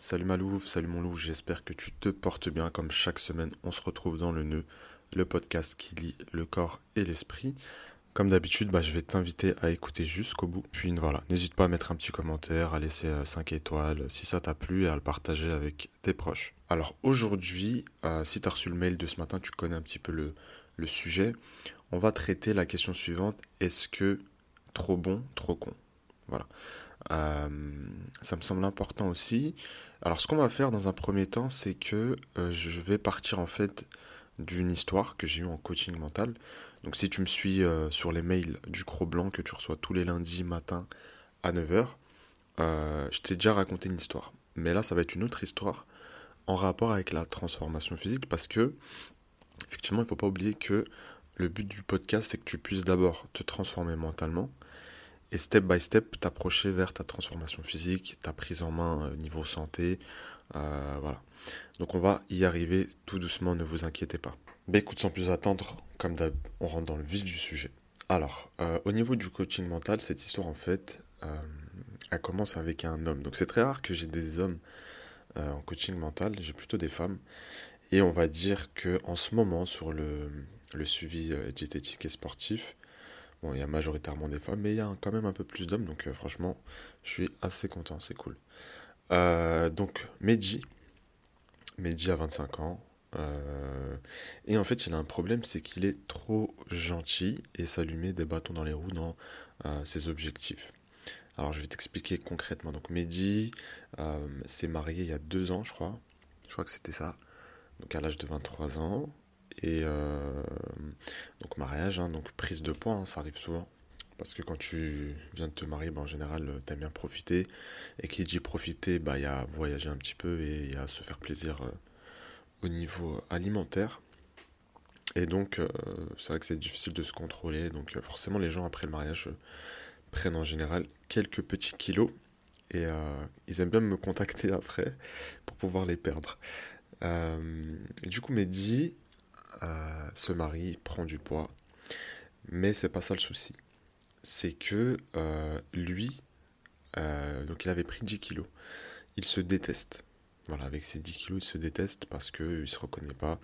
salut Malouf, salut mon loup, j'espère que tu te portes bien. Comme chaque semaine, on se retrouve dans le nœud, le podcast qui lie le corps et l'esprit. Comme d'habitude, bah, je vais t'inviter à écouter jusqu'au bout. Puis voilà, n'hésite pas à mettre un petit commentaire, à laisser 5 euh, étoiles si ça t'a plu et à le partager avec tes proches. Alors aujourd'hui, euh, si tu as reçu le mail de ce matin, tu connais un petit peu le, le sujet. On va traiter la question suivante, est-ce que trop bon, trop con? Voilà. Euh, ça me semble important aussi. Alors ce qu'on va faire dans un premier temps, c'est que euh, je vais partir en fait d'une histoire que j'ai eue en coaching mental. Donc si tu me suis euh, sur les mails du Cro Blanc que tu reçois tous les lundis matin à 9h, je t'ai déjà raconté une histoire. Mais là, ça va être une autre histoire en rapport avec la transformation physique parce que, effectivement, il ne faut pas oublier que le but du podcast, c'est que tu puisses d'abord te transformer mentalement et step by step t'approcher vers ta transformation physique, ta prise en main euh, niveau santé. Euh, voilà. Donc on va y arriver tout doucement, ne vous inquiétez pas. Mais écoute, sans plus attendre, comme d'hab, on rentre dans le vif du sujet. Alors, euh, au niveau du coaching mental, cette histoire en fait, elle commence avec un homme. Donc c'est très rare que j'ai des hommes en coaching mental, j'ai plutôt des femmes. Et on va dire que en ce moment, sur le, le suivi diététique et sportif, Bon, il y a majoritairement des femmes, mais il y a quand même un peu plus d'hommes, donc euh, franchement, je suis assez content, c'est cool. Euh, donc, Mehdi, Mehdi a 25 ans, euh, et en fait, il a un problème, c'est qu'il est trop gentil et ça des bâtons dans les roues dans ses objectifs. Alors, je vais t'expliquer concrètement. Donc, Mehdi s'est marié il y a deux ans, je crois. Je crois que c'était ça. Donc, à l'âge de 23 ans. Et mariage, hein, donc prise de poids, hein, ça arrive souvent. Parce que quand tu viens de te marier, bah, en général, euh, tu aimes bien profiter. Et qui dit profiter, bah, il y a voyager un petit peu et il y a se faire plaisir euh, au niveau alimentaire. Et donc, c'est vrai que c'est difficile de se contrôler. Donc, forcément, les gens, après le mariage, prennent en général quelques petits kilos. Et ils aiment bien me contacter après pour pouvoir les perdre. du coup, Mehdi, euh, se marie, prend du poids. Mais c'est pas ça le souci. C'est que euh, lui, euh, donc il avait pris 10 kilos. Il se déteste. Voilà, avec ces 10 kilos, il se déteste parce qu'il se reconnaît pas.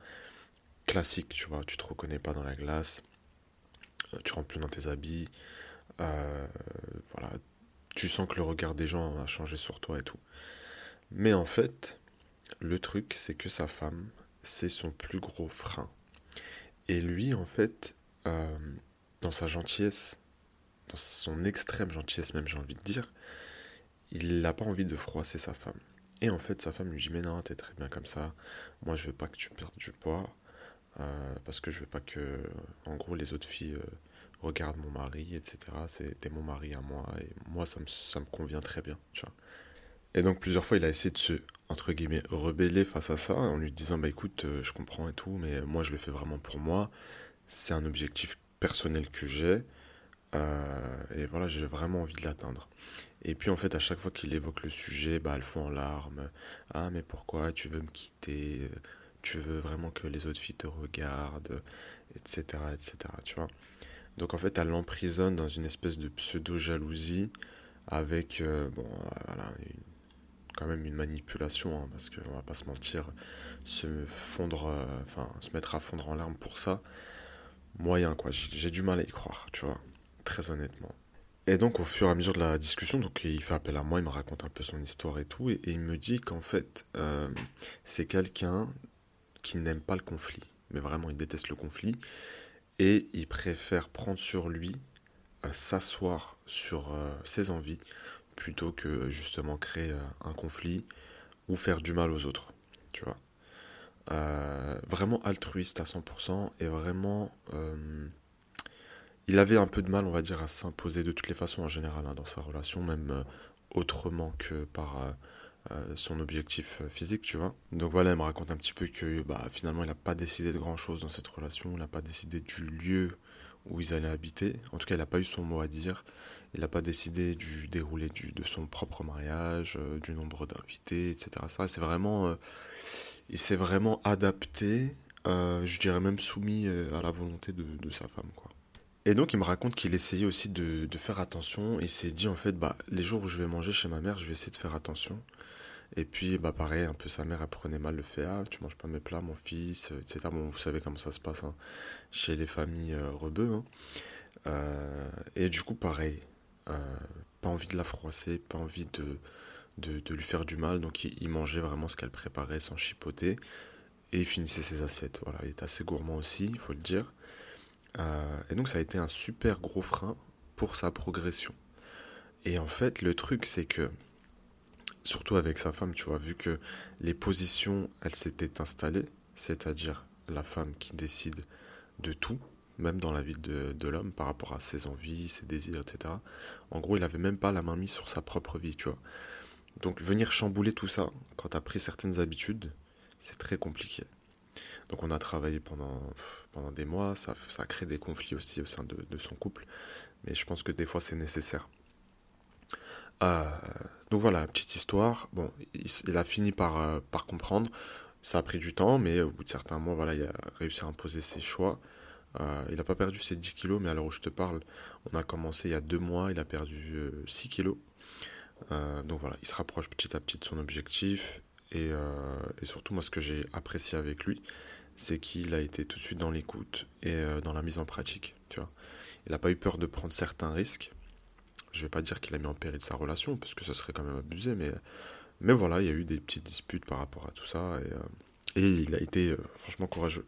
Classique, tu vois, tu te reconnais pas dans la glace, tu rentres plus dans tes habits, voilà, tu sens que le regard des gens a changé sur toi et tout. Mais en fait, le truc, c'est que sa femme, c'est son plus gros frein. Et lui, en fait, euh, dans sa gentillesse, dans son extrême gentillesse même, j'ai envie de dire, il n'a pas envie de froisser sa femme. Et en fait, sa femme lui dit Mais non, t'es très bien comme ça. Moi, je veux pas que tu perdes du poids. Euh, parce que je veux pas que, en gros, les autres filles euh, regardent mon mari, etc. C'était mon mari à moi. Et moi, ça me, ça me convient très bien. Tu vois. Et donc plusieurs fois, il a essayé de se, entre guillemets, rebeller face à ça, en lui disant, bah écoute, euh, je comprends et tout, mais moi je le fais vraiment pour moi. C'est un objectif personnel que j'ai. Euh, et voilà, j'ai vraiment envie de l'atteindre. Et puis en fait, à chaque fois qu'il évoque le sujet, bah, elle fond en larmes. Ah, mais pourquoi tu veux me quitter? Tu veux vraiment que les autres filles te regardent Etc. etc. Tu vois Donc en fait, elle l'emprisonne dans une espèce de pseudo-jalousie avec euh, bon, voilà, une quand même une manipulation, hein, parce qu'on va pas se mentir, se fondre, euh, enfin, se mettre à fondre en larmes pour ça, moyen, quoi. J'ai du mal à y croire, tu vois, très honnêtement. Et donc, au fur et à mesure de la discussion, donc il fait appel à moi, il me raconte un peu son histoire et tout, et, il me dit qu'en fait, euh, c'est quelqu'un qui n'aime pas le conflit, mais vraiment, il déteste le conflit, et il préfère prendre sur lui, euh, s'asseoir sur ses envies, plutôt que justement créer euh, un conflit ou faire du mal aux autres, tu vois. Euh, vraiment altruiste à 100% et vraiment euh, il avait un peu de mal on va dire à s'imposer de toutes les façons en général hein, dans sa relation même autrement que par son objectif physique tu vois donc voilà il me raconte un petit peu que bah, finalement il n'a pas décidé de grand chose dans cette relation il n'a pas décidé du lieu où ils allaient habiter. En tout cas, il n'a pas eu son mot à dire. Il n'a pas décidé du déroulé de son propre mariage, euh, du nombre d'invités, etc. C'est vraiment, euh, il s'est vraiment adapté, euh, je dirais même soumis à la volonté de, sa femme, quoi. Et donc, il me raconte qu'il essayait aussi de, faire attention. Il s'est dit, en fait, bah, les jours où je vais manger chez ma mère, je vais essayer de faire attention. Et puis, bah pareil, un peu sa mère, elle prenait mal le fait, ah, tu manges pas mes plats, mon fils, etc. Bon, vous savez comment ça se passe hein, chez les familles euh, rebeux. Hein. Et du coup, pareil, pas envie de la froisser, pas envie de, de, lui faire du mal. Donc, il, mangeait vraiment ce qu'elle préparait sans chipoter. Et il finissait ses assiettes. Voilà, il est assez gourmand aussi, il faut le dire. et donc, ça a été un super gros frein pour sa progression. Et en fait, le truc, c'est que surtout avec sa femme, tu vois, vu que les positions, elles s'étaient installées, c'est-à-dire la femme qui décide de tout, même dans la vie de, l'homme, par rapport à ses envies, ses désirs, etc. En gros, il n'avait même pas la main mise sur sa propre vie, tu vois. Donc venir chambouler tout ça, quand tu as pris certaines habitudes, c'est très compliqué. Donc on a travaillé pendant, pendant des mois, ça, ça crée des conflits aussi au sein de, son couple, mais je pense que des fois c'est nécessaire. Euh, donc voilà, petite histoire. Bon, il, a fini par, euh, par comprendre. Ça a pris du temps, mais au bout de certains mois, voilà, il a réussi à imposer ses choix. Euh, il n'a pas perdu ses 10 kilos, mais à l'heure où je te parle, on a commencé il y a deux mois, il a perdu 6 kilos. donc voilà, il se rapproche petit à petit de son objectif. Et, et surtout, moi, ce que j'ai apprécié avec lui, c'est qu'il a été tout de suite dans l'écoute et dans la mise en pratique. Il n'a pas eu peur de prendre certains risques je vais pas dire qu'il a mis en péril sa relation, parce que ça serait quand même abusé, mais, voilà, il y a eu des petites disputes par rapport à tout ça, et, euh, il a été euh, franchement courageux.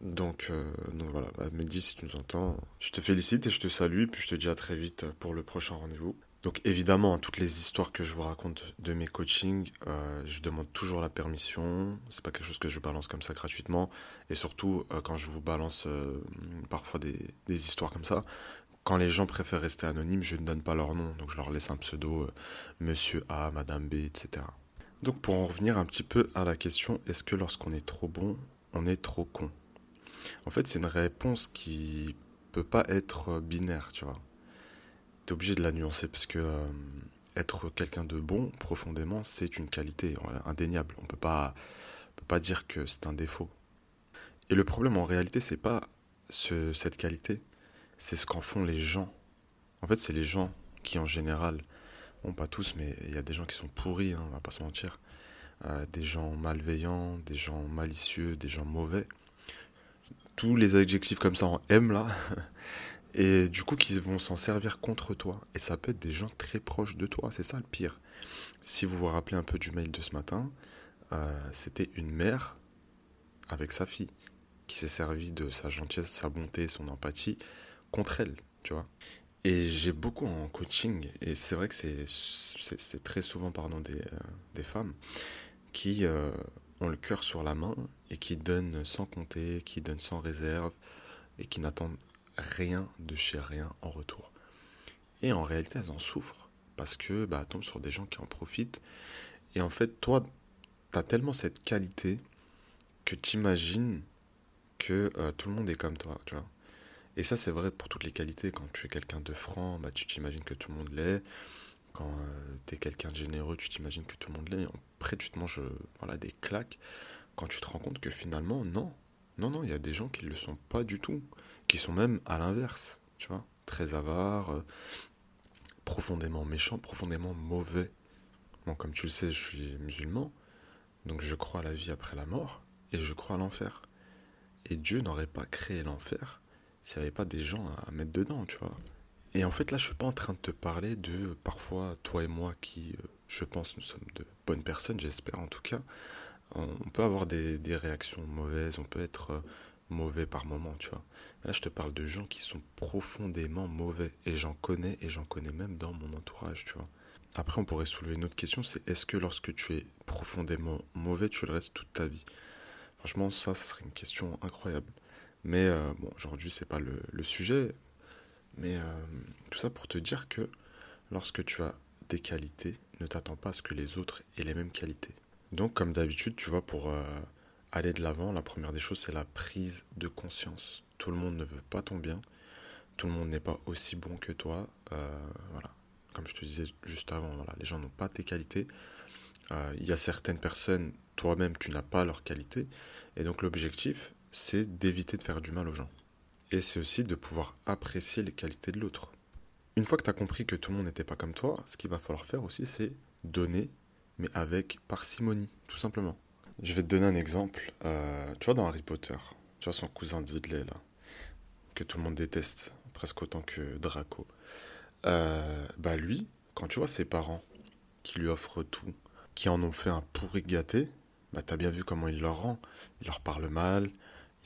Donc, euh, donc voilà, bah, Mehdi, si tu nous entends, je te félicite et je te salue, puis je te dis à très vite pour le prochain rendez-vous. Donc évidemment, toutes les histoires que je vous raconte de mes coachings, je demande toujours la permission. C'est pas quelque chose que je balance comme ça gratuitement. Et surtout, quand je vous balance parfois des, histoires comme ça, quand les gens préfèrent rester anonymes, je ne donne pas leur nom, donc je leur laisse un pseudo, euh, Monsieur A, Madame B, etc. Donc pour en revenir un petit peu à la question, est-ce que lorsqu'on est trop bon, on est trop con? En fait, c'est une réponse qui peut pas être binaire, tu vois. Tu es obligé de la nuancer parce que euh, être quelqu'un de bon profondément, c'est une qualité indéniable. On peut pas peut pas dire que c'est un défaut. Et le problème en réalité, c'est pas ce, cette qualité, c'est ce qu'en font les gens. En fait, c'est les gens qui, en général, bon, pas tous, mais il y a des gens qui sont pourris, hein, on va pas se mentir. Euh, des gens malveillants, des gens malicieux, des gens mauvais. Tous les adjectifs comme ça en M là. Et du coup, qui vont s'en servir contre toi. Et ça peut être des gens très proches de toi. C'est ça le pire. Si vous vous rappelez un peu du mail de ce matin, euh, c'était une mère avec sa fille qui s'est servie de sa gentillesse, sa bonté, son empathie contre elle, tu vois. Et j'ai beaucoup en coaching, et c'est vrai que c'est très souvent pardon, des, euh, femmes qui euh, ont le cœur sur la main et qui donnent sans compter, qui donnent sans réserve et qui n'attendent rien de chez rien en retour. Et en réalité, elles en souffrent parce que bah, tombent sur des gens qui en profitent. Et en fait, toi, tu as tellement cette qualité que tu imagines que euh, tout le monde est comme toi. Et ça, c'est vrai pour toutes les qualités. Quand tu es quelqu'un de franc, bah, tu t'imagines que tout le monde l'est. Quand euh, tu es quelqu'un de généreux, tu t'imagines que tout le monde l'est. Après, tu te manges voilà, des claques quand tu te rends compte que finalement, non. Non, non, il y a des gens qui ne le sont pas du tout. Qui sont même à l'inverse, tu vois. Très avares, euh, profondément méchants, profondément mauvais. Bon, comme tu le sais, je suis musulman. Donc je crois à la vie après la mort. Et je crois à l'enfer. Et Dieu n'aurait pas créé l'enfer s'il n'y avait pas des gens à mettre dedans, tu vois. Et en fait, là, je suis pas en train de te parler de parfois toi et moi qui, euh, je pense, nous sommes de bonnes personnes, j'espère en tout cas. On peut avoir des, réactions mauvaises, on peut être euh, mauvais par moment, tu vois. là, je te parle de gens qui sont profondément mauvais. Et j'en connais, et j'en connais même dans mon entourage, tu vois. Après, on pourrait soulever une autre question, c'est est-ce que lorsque tu es profondément mauvais, tu le restes toute ta vie? Franchement, ça, ça serait une question incroyable. Mais euh, bon, aujourd'hui, c'est pas le, sujet. Mais euh, tout ça pour te dire que lorsque tu as des qualités, ne t'attends pas à ce que les autres aient les mêmes qualités. Donc, comme d'habitude, tu vois, pour euh, aller de l'avant, la première des choses, c'est la prise de conscience. Tout le monde ne veut pas ton bien. Tout le monde n'est pas aussi bon que toi. voilà. Comme je te disais juste avant, les gens n'ont pas tes qualités. Il y a certaines personnes, toi-même, tu n'as pas leurs qualités. Et donc, l'objectif, c'est d'éviter de faire du mal aux gens. Et c'est aussi de pouvoir apprécier les qualités de l'autre. Une fois que tu as compris que tout le monde n'était pas comme toi, ce qu'il va falloir faire aussi, c'est donner mais avec parcimonie, tout simplement. Je vais te donner un exemple. Euh, tu vois, dans Harry Potter, tu vois son cousin Dudley, là, que tout le monde déteste, presque autant que Draco. Euh, bah lui, quand tu vois ses parents qui lui offrent tout, qui en ont fait un pourri gâté, bah t'as bien vu comment il leur rend. Il leur parle mal,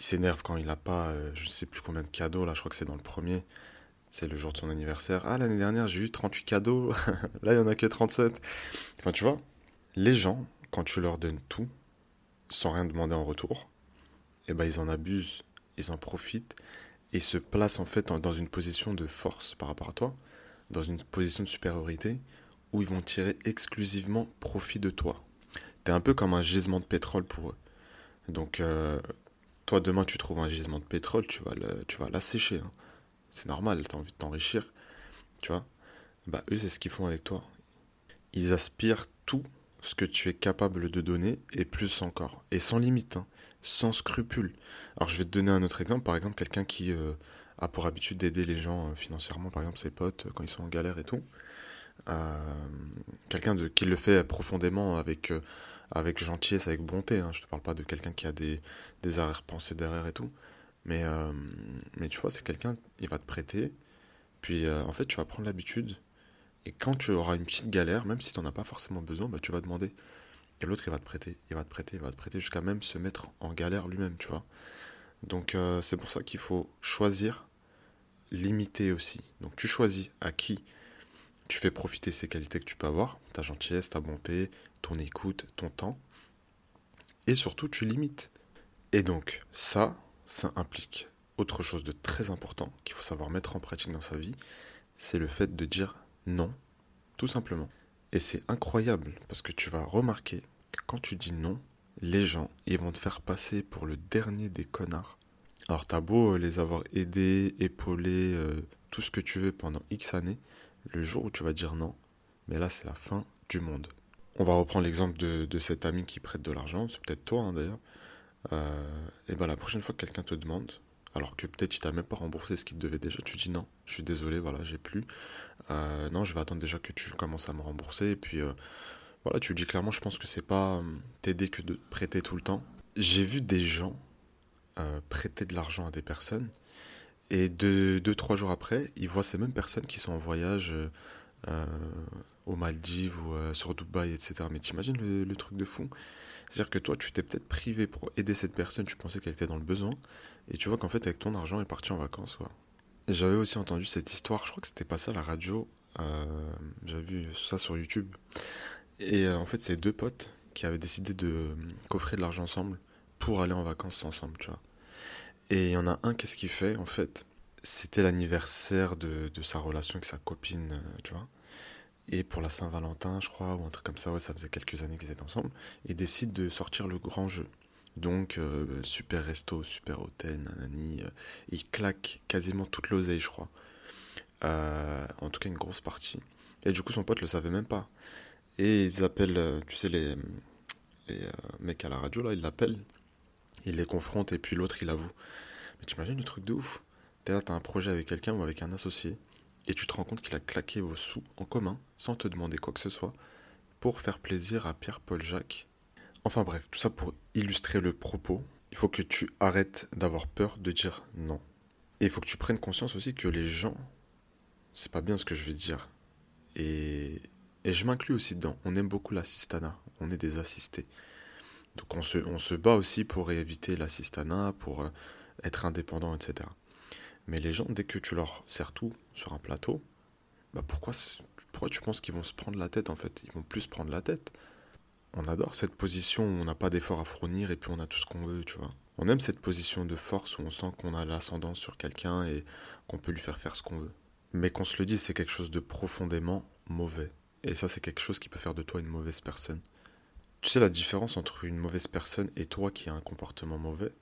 il s'énerve quand il n'a pas, euh, je ne sais plus combien de cadeaux, là je crois que c'est dans le premier. C'est le jour de son anniversaire. Ah, l'année dernière, j'ai eu 38 cadeaux. là, il n'y en a que 37. Enfin, tu vois, les gens, quand tu leur donnes tout, sans rien demander en retour, eh ben, ils en abusent, ils en profitent et se placent en fait dans une position de force par rapport à toi, dans une position de supériorité où ils vont tirer exclusivement profit de toi. T'es un peu comme un gisement de pétrole pour eux. Donc, euh, toi, demain, tu trouves un gisement de pétrole, tu vas, le, tu vas l'assécher. Hein. C'est normal, tu as envie de t'enrichir. Tu vois Bah, eux, c'est ce qu'ils font avec toi. Ils aspirent tout ce que tu es capable de donner et plus encore. Et sans limite, hein. sans scrupule. Alors, je vais te donner un autre exemple. Par exemple, quelqu'un qui euh, a pour habitude d'aider les gens euh, financièrement, par exemple ses potes, euh, quand ils sont en galère et tout. Quelqu'un qui le fait profondément avec avec gentillesse, avec bonté. Hein. Je te parle pas de quelqu'un qui a des, des arrière-pensées derrière et tout. Mais, euh, mais tu vois, c'est quelqu'un, il va te prêter. Puis euh, en fait, tu vas prendre l'habitude. Et quand tu auras une petite galère, même si tu n'en as pas forcément besoin, bah, tu vas demander. Et l'autre, il va te prêter, il va te prêter, il va te prêter, jusqu'à même se mettre en galère lui-même, tu vois. Donc euh, c'est pour ça qu'il faut choisir, limiter aussi. Donc tu choisis à qui tu fais profiter ces qualités que tu peux avoir, ta gentillesse, ta bonté, ton écoute, ton temps. Et surtout, tu limites. Et donc, ça, ça implique autre chose de très important qu'il faut savoir mettre en pratique dans sa vie, c'est le fait de dire non, tout simplement. Et c'est incroyable parce que tu vas remarquer que quand tu dis non, les gens, ils vont te faire passer pour le dernier des connards. Alors t'as beau les avoir aidés, épaulés, euh, tout ce que tu veux pendant X années, le jour où tu vas dire non, mais là c'est la fin du monde. On va reprendre l'exemple de, cet ami qui prête de l'argent, c'est peut-être toi hein, d'ailleurs. Euh, et ben la prochaine fois que quelqu'un te demande, alors que peut-être il t'a même pas remboursé ce qu'il te devait déjà, tu dis non, je suis désolé, voilà, j'ai plus. Euh, non, je vais attendre déjà que tu commences à me rembourser. Et puis euh, voilà, tu dis clairement, je pense que c'est pas t'aider que de prêter tout le temps. J'ai vu des gens prêter de l'argent à des personnes et deux, deux, trois jours après, ils voient ces mêmes personnes qui sont en voyage euh, euh aux Maldives ou euh, sur Dubaï, etc. Mais t'imagines le, le truc de fou? C'est-à-dire que toi, tu t'es peut-être privé pour aider cette personne, tu pensais qu'elle était dans le besoin, et tu vois qu'en fait, avec ton argent, elle est partie en vacances. J'avais aussi entendu cette histoire, je crois que c'était passé à la radio, euh, j'avais vu ça sur YouTube. Et en fait, c'est deux potes qui avaient décidé de coffrer de l'argent ensemble pour aller en vacances ensemble, tu vois. Et il y en a un, qu'est-ce qu'il fait en fait? C'était l'anniversaire de, de, sa relation avec sa copine, euh, tu vois. Et pour la Saint-Valentin, je crois, ou un truc comme ça, ouais, ça faisait quelques années qu'ils étaient ensemble. Il décide de sortir le grand jeu. Donc, euh, super resto, super hôtel, nanani. Euh, il claque quasiment toute l'oseille, je crois. en tout cas, une grosse partie. Et du coup, son pote le savait même pas. Et ils appellent, tu sais, les, les mecs à la radio, là, ils l'appellent il les confronte et puis l'autre il avoue. Mais tu imagines le truc de ouf? T'es là, t'as un projet avec quelqu'un ou avec un associé et tu te rends compte qu'il a claqué vos sous en commun sans te demander quoi que ce soit pour faire plaisir à Pierre-Paul Jacques. Enfin bref, tout ça pour illustrer le propos. Il faut que tu arrêtes d'avoir peur de dire non. Et il faut que tu prennes conscience aussi que les gens, c'est pas bien ce que je vais dire. Et, et je m'inclus aussi dedans. On aime beaucoup l'assistana, on est des assistés. Donc on se, on se bat aussi pour éviter l'assistanat, pour euh, être indépendant, etc. Mais les gens, dès que tu leur sers tout sur un plateau, bah pourquoi, pourquoi tu penses qu'ils vont se prendre la tête en fait? Ils vont plus se prendre la tête. On adore cette position où on n'a pas d'effort à fournir et puis on a tout ce qu'on veut, tu vois. On aime cette position de force où on sent qu'on a l'ascendance sur quelqu'un et qu'on peut lui faire faire ce qu'on veut. Mais qu'on se le dise, c'est quelque chose de profondément mauvais. Et ça, c'est quelque chose qui peut faire de toi une mauvaise personne. Tu sais, la différence entre une mauvaise personne et toi qui a un comportement mauvais,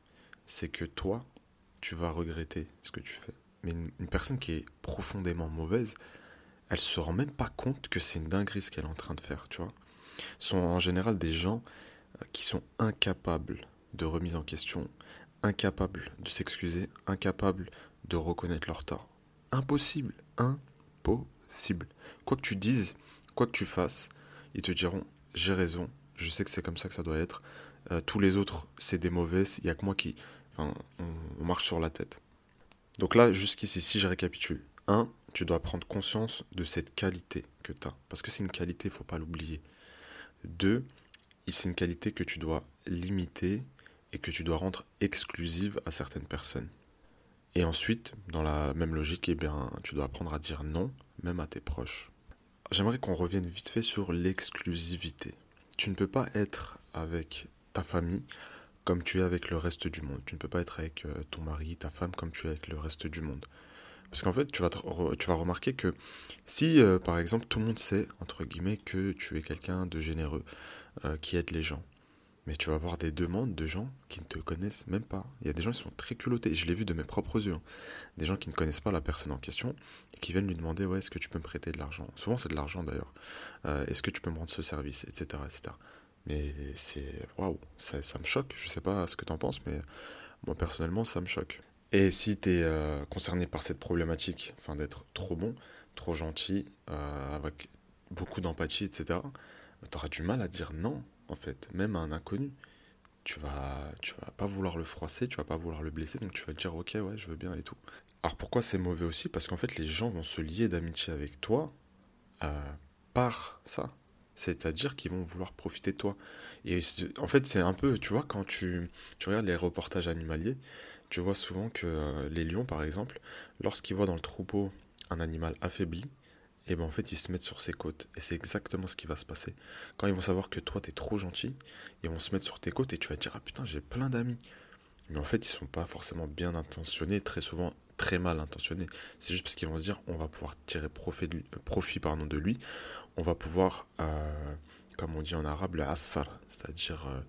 c'est que toi, tu vas regretter ce que tu fais. Mais une, personne qui est profondément mauvaise, elle se rend même pas compte que c'est une dinguerie ce qu'elle est en train de faire, tu vois. Ce sont en général des gens euh, qui sont incapables de remise en question, incapables de s'excuser, incapables de reconnaître leur tort. Impossible, impossible. Quoi que tu dises, quoi que tu fasses, ils te diront j'ai raison, je sais que c'est comme ça que ça doit être. Euh, tous les autres, c'est des mauvais, il n'y a que moi qui... Enfin, on, marche sur la tête. Donc là, jusqu'ici, si je récapitule. 1. Tu dois prendre conscience de cette qualité que tu as. Parce que c'est une qualité, il faut pas l'oublier. 2. C'est une qualité que tu dois limiter et que tu dois rendre exclusive à certaines personnes. Et ensuite, dans la même logique, eh bien, tu dois apprendre à dire non, même à tes proches. J'aimerais qu'on revienne vite fait sur l'exclusivité. Tu ne peux pas être avec ta famille comme tu es avec le reste du monde. Tu ne peux pas être avec euh, ton mari, ta femme comme tu es avec le reste du monde. Parce qu'en fait, tu vas, remarquer que si, euh, par exemple, tout le monde sait, entre guillemets, que tu es quelqu'un de généreux, euh, qui aide les gens, mais tu vas avoir des demandes de gens qui ne te connaissent même pas. Il y a des gens qui sont très culottés, je l'ai vu de mes propres yeux. Hein. Des gens qui ne connaissent pas la personne en question et qui viennent lui demander ouais, est-ce que tu peux me prêter de l'argent? Souvent, c'est de l'argent d'ailleurs. Euh, est-ce que tu peux me rendre ce service? Etc. etc. Mais c'est. Waouh, ça, me choque. Je sais pas ce que tu en penses, mais moi personnellement, ça me choque. Et si tu es euh, concerné par cette problématique, enfin d'être trop bon, trop gentil, euh, avec beaucoup d'empathie, etc., tu auras du mal à dire non en fait, même à un inconnu. Tu vas, tu vas pas vouloir le froisser, tu vas pas vouloir le blesser, donc tu vas dire ok, ouais, je veux bien et tout. Alors pourquoi c'est mauvais aussi? Parce qu'en fait, les gens vont se lier d'amitié avec toi euh, par ça. C'est-à-dire qu'ils vont vouloir profiter de toi. Et en fait, c'est un peu, tu vois, quand tu, tu regardes les reportages animaliers, tu vois souvent que euh, les lions, par exemple, lorsqu'ils voient dans le troupeau un animal affaibli, et ben en fait ils se mettent sur ses côtes. Et c'est exactement ce qui va se passer. Quand ils vont savoir que toi t'es trop gentil, ils vont se mettre sur tes côtes et tu vas te dire ah putain j'ai plein d'amis. Mais en fait ils sont pas forcément bien intentionnés, très souvent très mal intentionnés. C'est juste parce qu'ils vont se dire on va pouvoir tirer profit de, profit, pardon, de lui, on va pouvoir, euh, comme on dit en arabe, le assar, c'est-à-dire euh,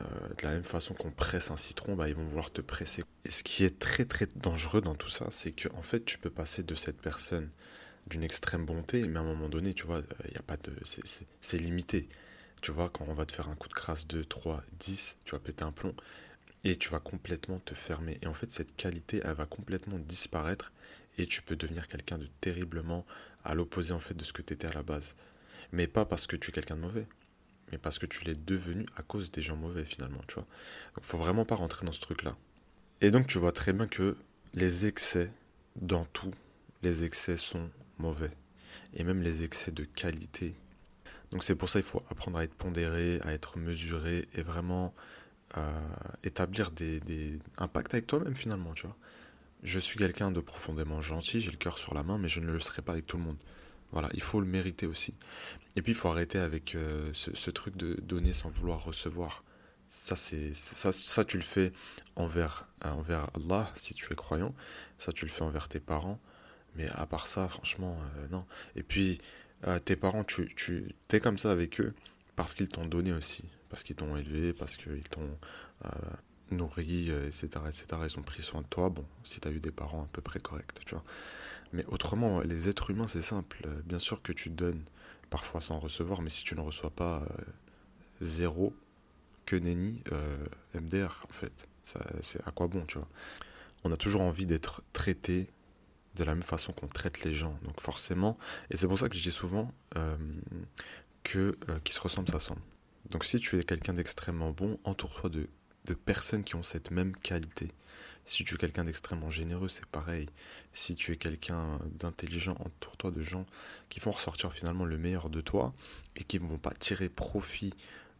euh, de la même façon qu'on presse un citron, bah, ils vont vouloir te presser. Et ce qui est très très dangereux dans tout ça, c'est que en fait tu peux passer de cette personne d'une extrême bonté, mais à un moment donné, tu vois, il a pas de, c'est limité. Tu vois, quand on va te faire un coup de crasse 2, 3, 10, tu vas péter un plomb et tu vas complètement te fermer. Et en fait, cette qualité, elle va complètement disparaître et tu peux devenir quelqu'un de terriblement à l'opposé en fait de ce que tu étais à la base. Mais pas parce que tu es quelqu'un de mauvais, mais parce que tu l'es devenu à cause des gens mauvais finalement, tu vois. Donc faut vraiment pas rentrer dans ce truc-là. Et donc tu vois très bien que les excès dans tout, les excès sont mauvais. Et même les excès de qualité. Donc c'est pour ça qu'il faut apprendre à être pondéré, à être mesuré et vraiment euh, établir des, des impacts avec toi-même finalement, tu vois. Je suis quelqu'un de profondément gentil, j'ai le cœur sur la main, mais je ne le serai pas avec tout le monde. Voilà, il faut le mériter aussi. Et puis il faut arrêter avec euh, ce, truc de donner sans vouloir recevoir. Ça, c'est ça, tu le fais envers, envers Allah si tu es croyant. Ça, tu le fais envers tes parents. Mais à part ça, franchement, euh, non. Et puis, euh, tes parents, tu, tu es comme ça avec eux parce qu'ils t'ont donné aussi. Parce qu'ils t'ont élevé, parce qu'ils t'ont euh, nourri, etc., etc. Ils ont pris soin de toi. Bon, si tu as eu des parents à peu près corrects, tu vois. Mais autrement, les êtres humains, c'est simple. Bien sûr que tu donnes, parfois sans recevoir, mais si tu ne reçois pas zéro, que nenni, MDR, en fait. C'est à quoi bon, tu vois. On a toujours envie d'être traité de la même façon qu'on traite les gens. Donc forcément, et c'est pour ça que je dis souvent euh, que euh, qui se ressemble s'assemble. Donc si tu es quelqu'un d'extrêmement bon, entoure-toi de, de personnes qui ont cette même qualité. Si tu es quelqu'un d'extrêmement généreux, c'est pareil. Si tu es quelqu'un d'intelligent, entoure-toi de gens qui font ressortir finalement le meilleur de toi et qui ne vont pas tirer profit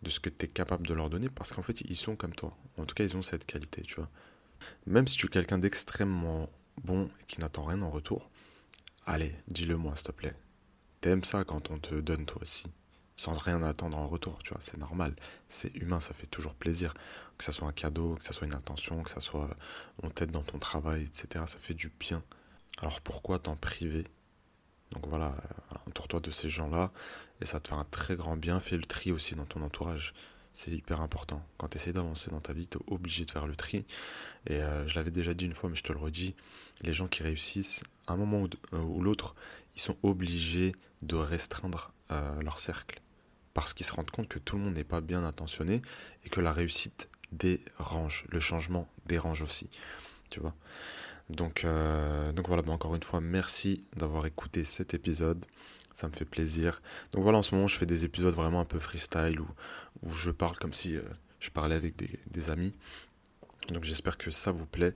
de ce que tu es capable de leur donner parce qu'en fait, ils sont comme toi. En tout cas, ils ont cette qualité, tu vois. Même si tu es quelqu'un d'extrêmement bon et qui n'attend rien en retour, allez, dis-le moi, s'il te plaît. T'aimes ça quand on te donne toi aussi, sans rien attendre en retour, tu vois, c'est normal, c'est humain, ça fait toujours plaisir. Que ça soit un cadeau, que ça soit une attention, que ça soit on t'aide dans ton travail, etc., ça fait du bien. Alors pourquoi t'en priver? Donc voilà, entoure-toi de ces gens-là, et ça te fait un très grand bien, fais le tri aussi dans ton entourage c'est hyper important. Quand tu essaies d'avancer dans ta vie, tu es obligé de faire le tri. Et euh, je l'avais déjà dit une fois, mais je te le redis, les gens qui réussissent, à un moment ou, euh, l'autre, ils sont obligés de restreindre euh, leur cercle. Parce qu'ils se rendent compte que tout le monde n'est pas bien intentionné et que la réussite dérange. Le changement dérange aussi. Tu vois? Donc, voilà, encore une fois, merci d'avoir écouté cet épisode. Ça me fait plaisir. Donc voilà, en ce moment, je fais des épisodes vraiment un peu freestyle où, où je parle comme si je parlais avec des, amis. Donc j'espère que ça vous plaît.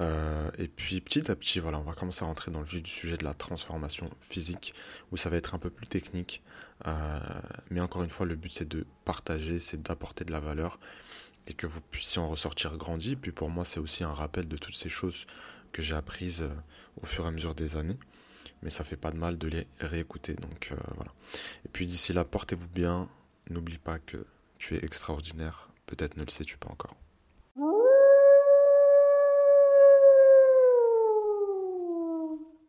Euh, et puis petit à petit, voilà, on va commencer à rentrer dans le vif du sujet de la transformation physique, où ça va être un peu plus technique. Euh, mais encore une fois, le but c'est de partager, c'est d'apporter de la valeur et que vous puissiez en ressortir grandi. Puis pour moi, c'est aussi un rappel de toutes ces choses que j'ai apprises euh, au fur et à mesure des années. Mais ça fait pas de mal de les réécouter. Donc voilà. Et puis d'ici là, portez-vous bien. N'oublie pas que tu es extraordinaire. Peut-être ne le sais-tu pas encore.